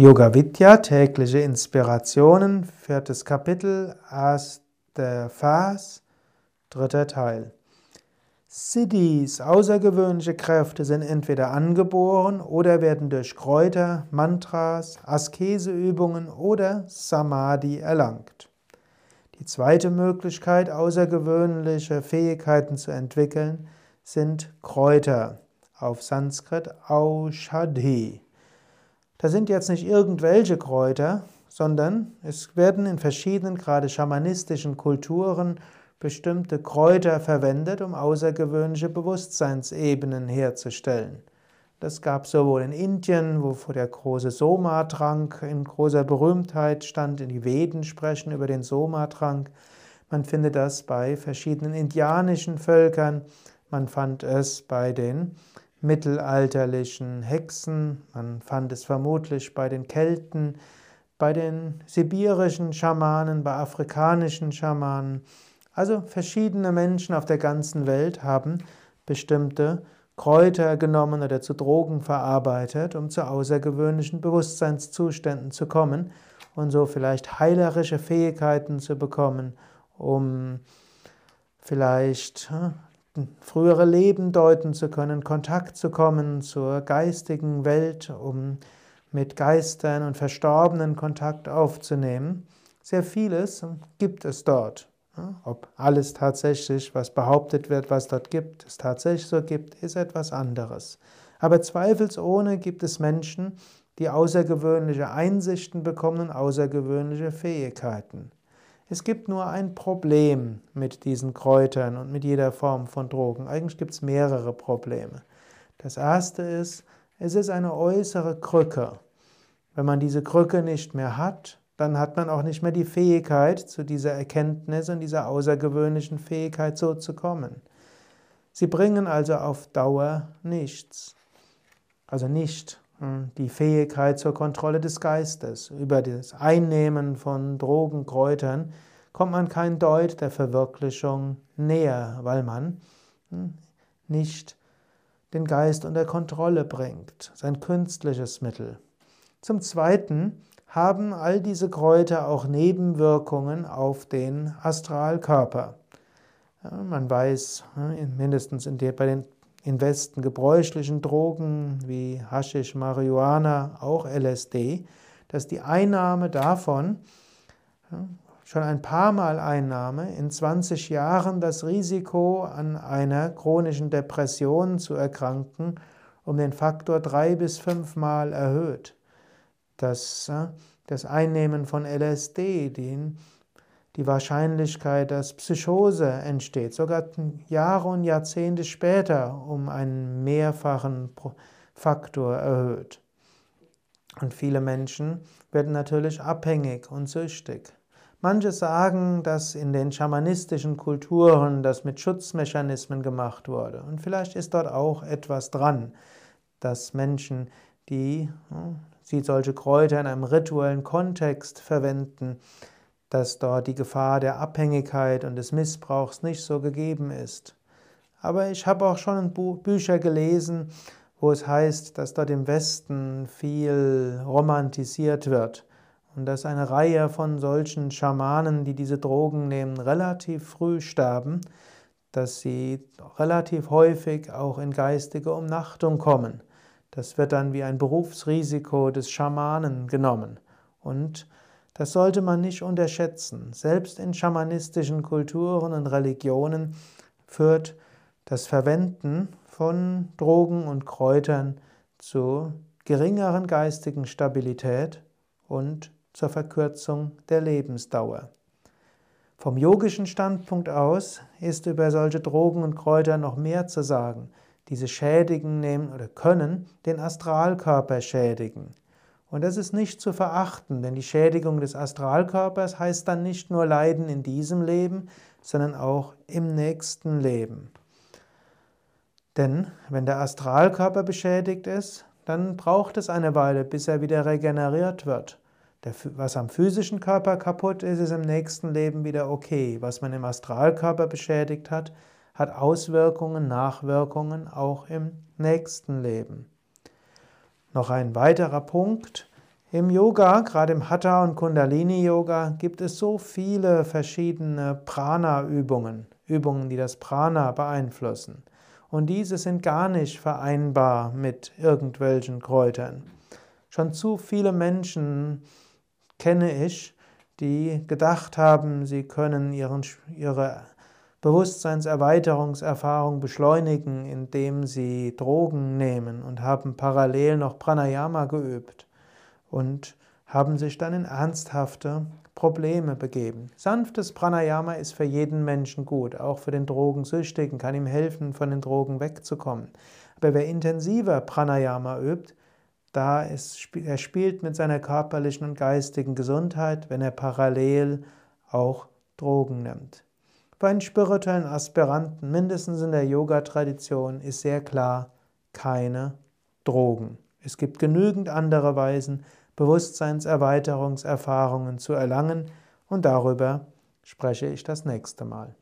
Yoga Vidya, tägliche Inspirationen, viertes Kapitel, erster Vers, dritter Teil. Siddhis, außergewöhnliche Kräfte, sind entweder angeboren oder werden durch Kräuter, Mantras, Askeseübungen oder Samadhi erlangt. Die zweite Möglichkeit, außergewöhnliche Fähigkeiten zu entwickeln, sind Kräuter, auf Sanskrit Aushadhi. Das sind jetzt nicht irgendwelche Kräuter, sondern es werden in verschiedenen, gerade schamanistischen Kulturen bestimmte Kräuter verwendet, um außergewöhnliche Bewusstseinsebenen herzustellen. Das gab sowohl in Indien, wo der große Soma-Trank in großer Berühmtheit stand, in die Veden sprechen über den Soma-Trank. Man findet das bei verschiedenen indianischen Völkern. Man fand es bei den mittelalterlichen Hexen, man fand es vermutlich bei den Kelten, bei den sibirischen Schamanen, bei afrikanischen Schamanen. Also verschiedene Menschen auf der ganzen Welt haben bestimmte Kräuter genommen oder zu Drogen verarbeitet, um zu außergewöhnlichen Bewusstseinszuständen zu kommen und so vielleicht heilerische Fähigkeiten zu bekommen, um vielleicht hm, frühere Leben deuten zu können, Kontakt zu kommen zur geistigen Welt, um mit Geistern und Verstorbenen Kontakt aufzunehmen. Sehr vieles gibt es dort. Ob alles tatsächlich, was behauptet wird, was dort gibt, es tatsächlich so gibt, ist etwas anderes. Aber zweifelsohne gibt es Menschen, die außergewöhnliche Einsichten bekommen und außergewöhnliche Fähigkeiten. Es gibt nur ein Problem mit diesen Kräutern und mit jeder Form von Drogen. Eigentlich gibt es mehrere Probleme. Das erste ist, es ist eine äußere Krücke. Wenn man diese Krücke nicht mehr hat, dann hat man auch nicht mehr die Fähigkeit, zu dieser Erkenntnis und dieser außergewöhnlichen Fähigkeit so zu kommen. Sie bringen also auf Dauer nichts. Also nicht die Fähigkeit zur Kontrolle des Geistes. Über das Einnehmen von Drogen, Kräutern kommt man kein Deut der Verwirklichung näher, weil man hm, nicht den Geist unter Kontrolle bringt. Sein künstliches Mittel. Zum Zweiten haben all diese Kräuter auch Nebenwirkungen auf den Astralkörper. man weiß, hm, mindestens bei den in Westen gebräuchlichen Drogen wie Haschisch, Marihuana, auch LSD, dass die Einnahme davon, schon ein paar Mal Einnahme, in 20 Jahren das Risiko an einer chronischen Depression zu erkranken um den Faktor drei bis fünfmal erhöht. Das, das Einnehmen von LSD, den die Wahrscheinlichkeit, dass Psychose entsteht, sogar Jahre und Jahrzehnte später um einen mehrfachen Faktor erhöht. Und viele Menschen werden natürlich abhängig und süchtig. Manche sagen, dass in den schamanistischen Kulturen das mit Schutzmechanismen gemacht wurde. Und vielleicht ist dort auch etwas dran, dass Menschen, die sie solche Kräuter in einem rituellen Kontext verwenden, dass dort die Gefahr der Abhängigkeit und des Missbrauchs nicht so gegeben ist. Aber ich habe auch schon Bücher gelesen, wo es heißt, dass dort im Westen viel romantisiert wird und dass eine Reihe von solchen Schamanen, die diese Drogen nehmen, relativ früh sterben, dass sie relativ häufig auch in geistige Umnachtung kommen. Das wird dann wie ein Berufsrisiko des Schamanen genommen und das sollte man nicht unterschätzen. Selbst in schamanistischen Kulturen und Religionen führt das Verwenden von Drogen und Kräutern zu geringeren geistigen Stabilität und zur Verkürzung der Lebensdauer. Vom yogischen Standpunkt aus ist über solche Drogen und Kräuter noch mehr zu sagen. Diese schädigen nehmen oder können den Astralkörper schädigen. Und das ist nicht zu verachten, denn die Schädigung des Astralkörpers heißt dann nicht nur Leiden in diesem Leben, sondern auch im nächsten Leben. Denn wenn der Astralkörper beschädigt ist, dann braucht es eine Weile, bis er wieder regeneriert wird. Was am physischen Körper kaputt ist, ist im nächsten Leben wieder okay. Was man im Astralkörper beschädigt hat, hat Auswirkungen, Nachwirkungen auch im nächsten Leben. Noch ein weiterer Punkt Im Yoga, gerade im Hatha und Kundalini Yoga, gibt es so viele verschiedene Prana-Übungen, Übungen, die das Prana beeinflussen. Und diese sind gar nicht vereinbar mit irgendwelchen Kräutern. Schon zu viele Menschen kenne ich, die gedacht haben, sie können ihren, ihre Bewusstseinserweiterungserfahrung beschleunigen, indem sie Drogen nehmen und haben parallel noch Pranayama geübt und haben sich dann in ernsthafte Probleme begeben. Sanftes Pranayama ist für jeden Menschen gut, auch für den Drogensüchtigen, kann ihm helfen, von den Drogen wegzukommen. Aber wer intensiver Pranayama übt, da ist, er spielt mit seiner körperlichen und geistigen Gesundheit, wenn er parallel auch Drogen nimmt. Bei einen spirituellen Aspiranten, mindestens in der Yoga-Tradition, ist sehr klar, keine Drogen. Es gibt genügend andere Weisen, Bewusstseinserweiterungserfahrungen zu erlangen und darüber spreche ich das nächste Mal.